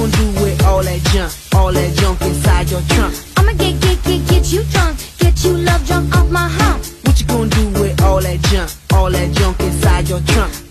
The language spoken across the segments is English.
gonna do with all that junk, all that junk inside your trunk? I'ma get, get, get, get you drunk, get you love drunk off my hump. What you gonna do with all that junk, all that junk inside your trunk?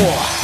war.